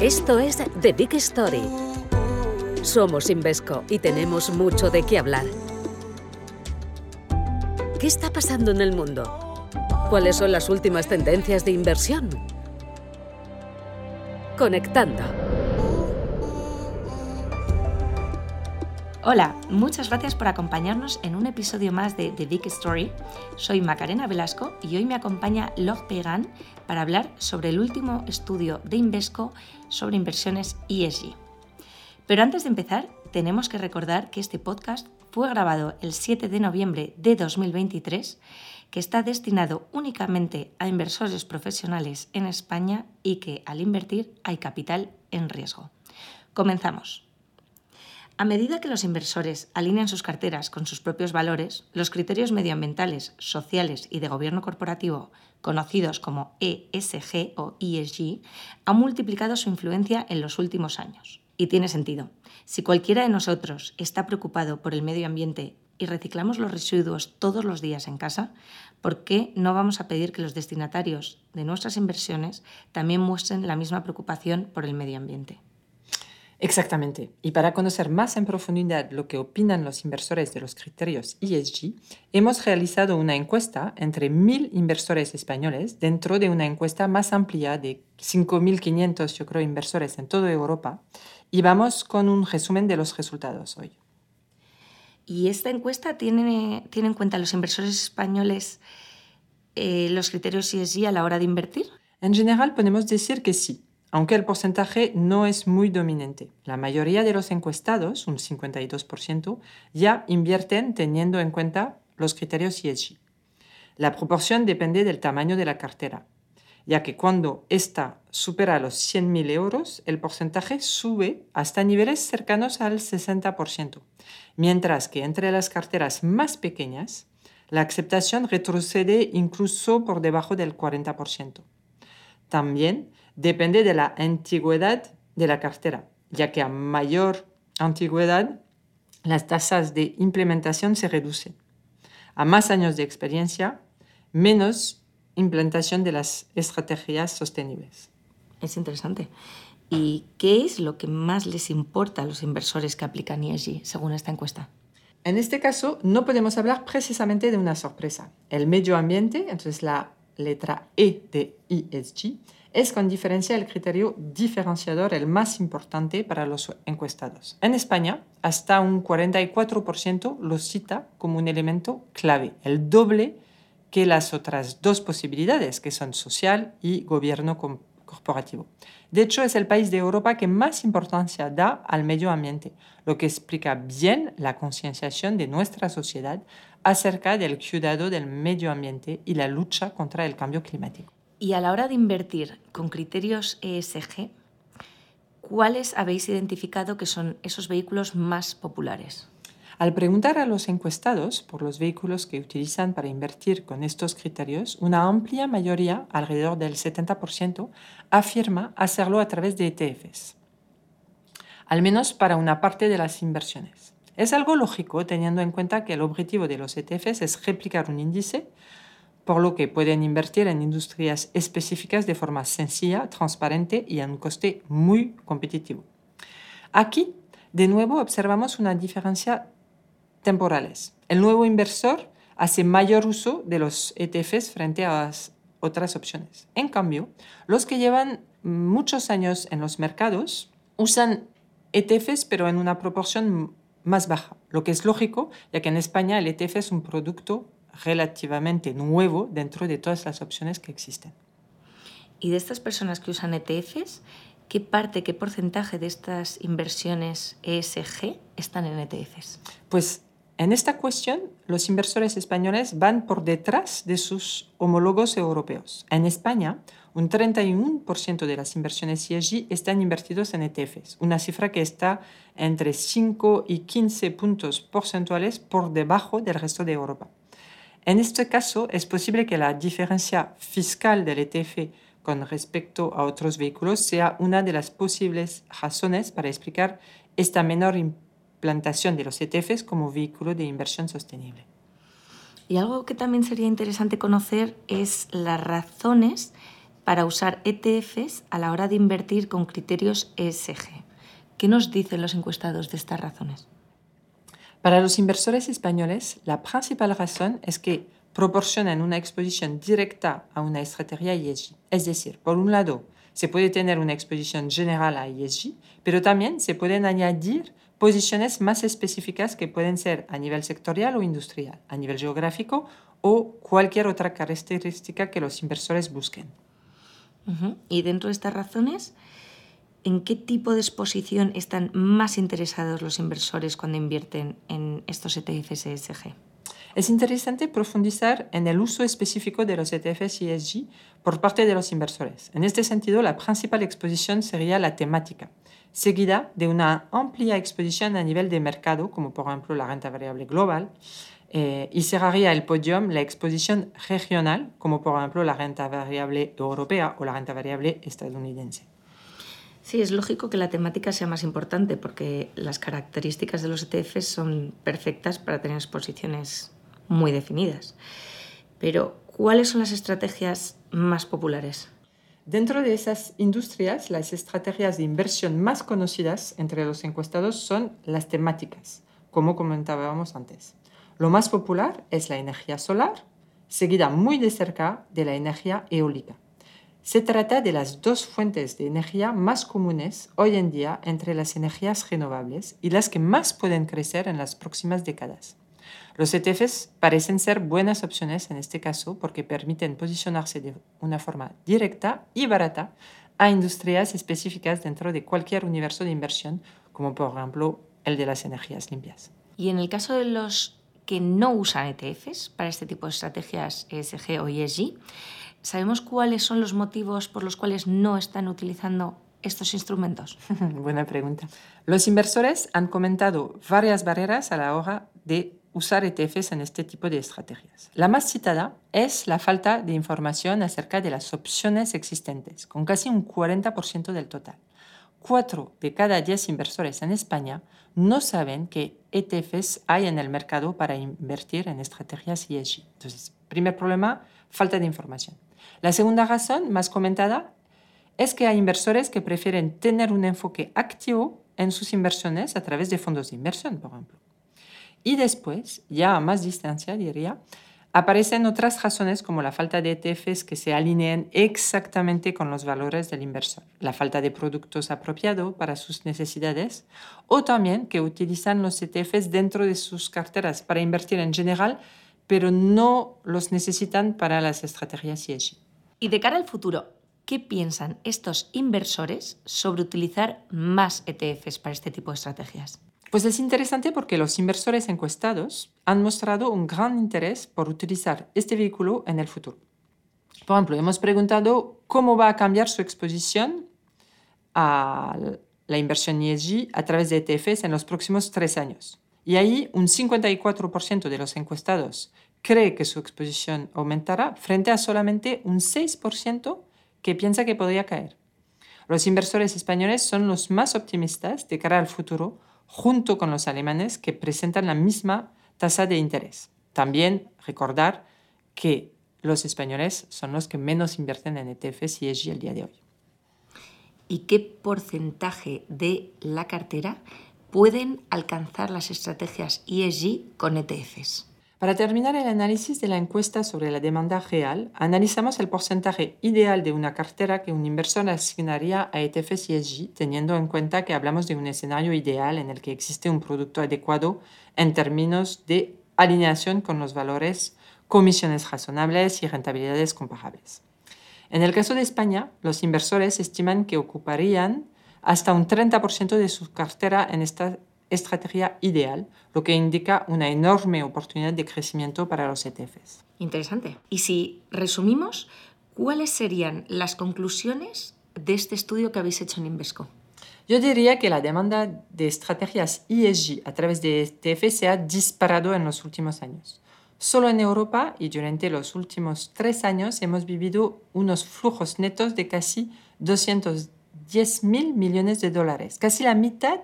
Esto es The Big Story. Somos Invesco y tenemos mucho de qué hablar. ¿Qué está pasando en el mundo? ¿Cuáles son las últimas tendencias de inversión? Conectando. Hola, muchas gracias por acompañarnos en un episodio más de The Big Story. Soy Macarena Velasco y hoy me acompaña Log Pegan para hablar sobre el último estudio de Invesco sobre inversiones ESG. Pero antes de empezar, tenemos que recordar que este podcast fue grabado el 7 de noviembre de 2023, que está destinado únicamente a inversores profesionales en España y que al invertir hay capital en riesgo. Comenzamos. A medida que los inversores alinean sus carteras con sus propios valores, los criterios medioambientales, sociales y de gobierno corporativo, conocidos como ESG o ESG, han multiplicado su influencia en los últimos años. Y tiene sentido. Si cualquiera de nosotros está preocupado por el medio ambiente y reciclamos los residuos todos los días en casa, ¿por qué no vamos a pedir que los destinatarios de nuestras inversiones también muestren la misma preocupación por el medio ambiente? Exactamente. Y para conocer más en profundidad lo que opinan los inversores de los criterios ESG, hemos realizado una encuesta entre mil inversores españoles dentro de una encuesta más amplia de 5.500, yo creo, inversores en toda Europa. Y vamos con un resumen de los resultados hoy. ¿Y esta encuesta tiene, tiene en cuenta los inversores españoles eh, los criterios ESG a la hora de invertir? En general, podemos decir que sí aunque el porcentaje no es muy dominante. La mayoría de los encuestados, un 52%, ya invierten teniendo en cuenta los criterios ESG. La proporción depende del tamaño de la cartera, ya que cuando ésta supera los 100.000 euros, el porcentaje sube hasta niveles cercanos al 60%, mientras que entre las carteras más pequeñas, la aceptación retrocede incluso por debajo del 40%. También depende de la antigüedad de la cartera, ya que a mayor antigüedad las tasas de implementación se reducen. A más años de experiencia, menos implantación de las estrategias sostenibles. Es interesante. ¿Y qué es lo que más les importa a los inversores que aplican ESG, según esta encuesta? En este caso, no podemos hablar precisamente de una sorpresa. El medio ambiente, entonces la letra E de ESG, es con diferencia el criterio diferenciador el más importante para los encuestados. En España, hasta un 44% lo cita como un elemento clave, el doble que las otras dos posibilidades, que son social y gobierno corporativo. De hecho, es el país de Europa que más importancia da al medio ambiente, lo que explica bien la concienciación de nuestra sociedad acerca del cuidado del medio ambiente y la lucha contra el cambio climático. Y a la hora de invertir con criterios ESG, ¿cuáles habéis identificado que son esos vehículos más populares? Al preguntar a los encuestados por los vehículos que utilizan para invertir con estos criterios, una amplia mayoría, alrededor del 70%, afirma hacerlo a través de ETFs, al menos para una parte de las inversiones. Es algo lógico teniendo en cuenta que el objetivo de los ETFs es replicar un índice por lo que pueden invertir en industrias específicas de forma sencilla, transparente y a un coste muy competitivo. Aquí, de nuevo, observamos una diferencia temporales. El nuevo inversor hace mayor uso de los ETFs frente a otras opciones. En cambio, los que llevan muchos años en los mercados usan ETFs pero en una proporción más baja, lo que es lógico, ya que en España el ETF es un producto relativamente nuevo dentro de todas las opciones que existen. Y de estas personas que usan ETFs, ¿qué parte, qué porcentaje de estas inversiones ESG están en ETFs? Pues en esta cuestión, los inversores españoles van por detrás de sus homólogos europeos. En España, un 31% de las inversiones ESG están invertidos en ETFs, una cifra que está entre 5 y 15 puntos porcentuales por debajo del resto de Europa. En este caso, es posible que la diferencia fiscal del ETF con respecto a otros vehículos sea una de las posibles razones para explicar esta menor implantación de los ETFs como vehículo de inversión sostenible. Y algo que también sería interesante conocer es las razones para usar ETFs a la hora de invertir con criterios ESG. ¿Qué nos dicen los encuestados de estas razones? Para los inversores españoles, la principal razón es que proporcionan una exposición directa a una estrategia ESG. Es decir, por un lado, se puede tener una exposición general a ESG, pero también se pueden añadir posiciones más específicas que pueden ser a nivel sectorial o industrial, a nivel geográfico o cualquier otra característica que los inversores busquen. Y dentro de estas razones, ¿en qué tipo de exposición están más interesados los inversores cuando invierten en estos ETFs ESG? Es interesante profundizar en el uso específico de los ETFs ESG por parte de los inversores. En este sentido, la principal exposición sería la temática, seguida de una amplia exposición a nivel de mercado, como por ejemplo la renta variable global, eh, y cerraría el podium la exposición regional, como por ejemplo la renta variable europea o la renta variable estadounidense. Sí, es lógico que la temática sea más importante porque las características de los ETFs son perfectas para tener exposiciones muy definidas. Pero, ¿cuáles son las estrategias más populares? Dentro de esas industrias, las estrategias de inversión más conocidas entre los encuestados son las temáticas, como comentábamos antes. Lo más popular es la energía solar, seguida muy de cerca de la energía eólica. Se trata de las dos fuentes de energía más comunes hoy en día entre las energías renovables y las que más pueden crecer en las próximas décadas. Los ETFs parecen ser buenas opciones en este caso porque permiten posicionarse de una forma directa y barata a industrias específicas dentro de cualquier universo de inversión, como por ejemplo el de las energías limpias. Y en el caso de los que no usan ETFs para este tipo de estrategias ESG o ESG, ¿Sabemos cuáles son los motivos por los cuales no están utilizando estos instrumentos? Buena pregunta. Los inversores han comentado varias barreras a la hora de usar ETFs en este tipo de estrategias. La más citada es la falta de información acerca de las opciones existentes, con casi un 40% del total. Cuatro de cada diez inversores en España no saben qué ETFs hay en el mercado para invertir en estrategias ESG. Entonces, primer problema, falta de información. La segunda razón, más comentada, es que hay inversores que prefieren tener un enfoque activo en sus inversiones a través de fondos de inversión, por ejemplo. Y después, ya a más distancia, diría, aparecen otras razones como la falta de ETFs que se alineen exactamente con los valores del inversor, la falta de productos apropiados para sus necesidades o también que utilizan los ETFs dentro de sus carteras para invertir en general, pero no los necesitan para las estrategias ESG. Y de cara al futuro, ¿qué piensan estos inversores sobre utilizar más ETFs para este tipo de estrategias? Pues es interesante porque los inversores encuestados han mostrado un gran interés por utilizar este vehículo en el futuro. Por ejemplo, hemos preguntado cómo va a cambiar su exposición a la inversión ESG a través de ETFs en los próximos tres años. Y ahí un 54% de los encuestados cree que su exposición aumentará frente a solamente un 6% que piensa que podría caer. Los inversores españoles son los más optimistas de cara al futuro, junto con los alemanes que presentan la misma tasa de interés. También recordar que los españoles son los que menos invierten en ETFs y ESG el día de hoy. ¿Y qué porcentaje de la cartera pueden alcanzar las estrategias ESG con ETFs? Para terminar el análisis de la encuesta sobre la demanda real, analizamos el porcentaje ideal de una cartera que un inversor asignaría a ETFs ESG, teniendo en cuenta que hablamos de un escenario ideal en el que existe un producto adecuado en términos de alineación con los valores, comisiones razonables y rentabilidades comparables. En el caso de España, los inversores estiman que ocuparían hasta un 30% de su cartera en esta estrategia ideal, lo que indica una enorme oportunidad de crecimiento para los ETFs. Interesante. Y si resumimos, ¿cuáles serían las conclusiones de este estudio que habéis hecho en Invesco? Yo diría que la demanda de estrategias ESG a través de ETFs se ha disparado en los últimos años. Solo en Europa y durante los últimos tres años hemos vivido unos flujos netos de casi 210 mil millones de dólares, casi la mitad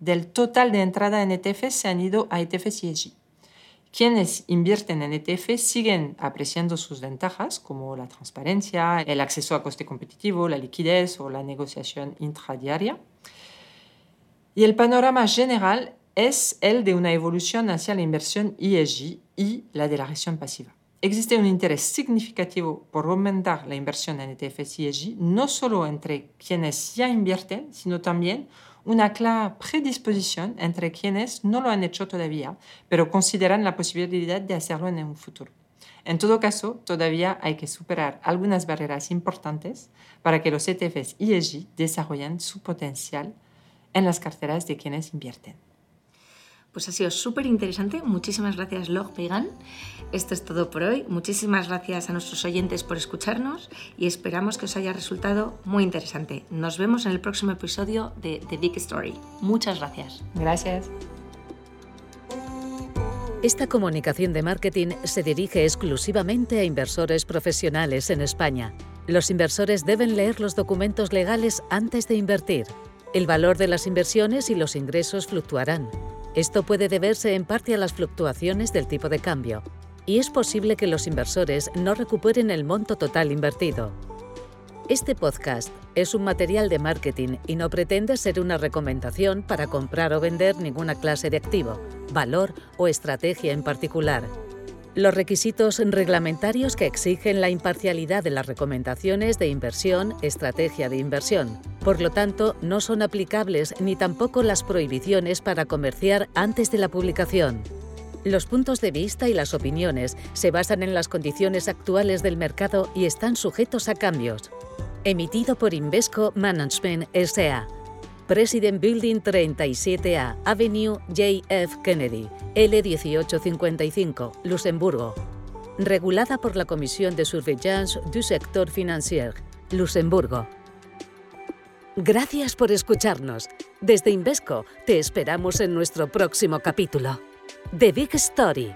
del total de entrada en ETFs se han ido a ETFs ESG. Quienes invierten en ETF siguen apreciando sus ventajas como la transparencia, el acceso a coste competitivo, la liquidez o la negociación intradiaria. Y el panorama general es el de una evolución hacia la inversión ESG y la de la gestión pasiva. Existe un interés significativo por aumentar la inversión en ETFs ESG, no solo entre quienes ya invierten, sino también una clara predisposición entre quienes no lo han hecho todavía, pero consideran la posibilidad de hacerlo en un futuro. En todo caso, todavía hay que superar algunas barreras importantes para que los ETFs ESG desarrollen su potencial en las carteras de quienes invierten. Pues ha sido súper interesante. Muchísimas gracias, Log Pegan. Esto es todo por hoy. Muchísimas gracias a nuestros oyentes por escucharnos y esperamos que os haya resultado muy interesante. Nos vemos en el próximo episodio de The Big Story. Muchas gracias. Gracias. Esta comunicación de marketing se dirige exclusivamente a inversores profesionales en España. Los inversores deben leer los documentos legales antes de invertir. El valor de las inversiones y los ingresos fluctuarán. Esto puede deberse en parte a las fluctuaciones del tipo de cambio, y es posible que los inversores no recuperen el monto total invertido. Este podcast es un material de marketing y no pretende ser una recomendación para comprar o vender ninguna clase de activo, valor o estrategia en particular. Los requisitos reglamentarios que exigen la imparcialidad de las recomendaciones de inversión, estrategia de inversión. Por lo tanto, no son aplicables ni tampoco las prohibiciones para comerciar antes de la publicación. Los puntos de vista y las opiniones se basan en las condiciones actuales del mercado y están sujetos a cambios. Emitido por Invesco Management S.A. President Building 37A, Avenue J.F. Kennedy, L1855, Luxemburgo. Regulada por la Comisión de Surveillance du Sector Financier, Luxemburgo. Gracias por escucharnos. Desde Invesco te esperamos en nuestro próximo capítulo. The Big Story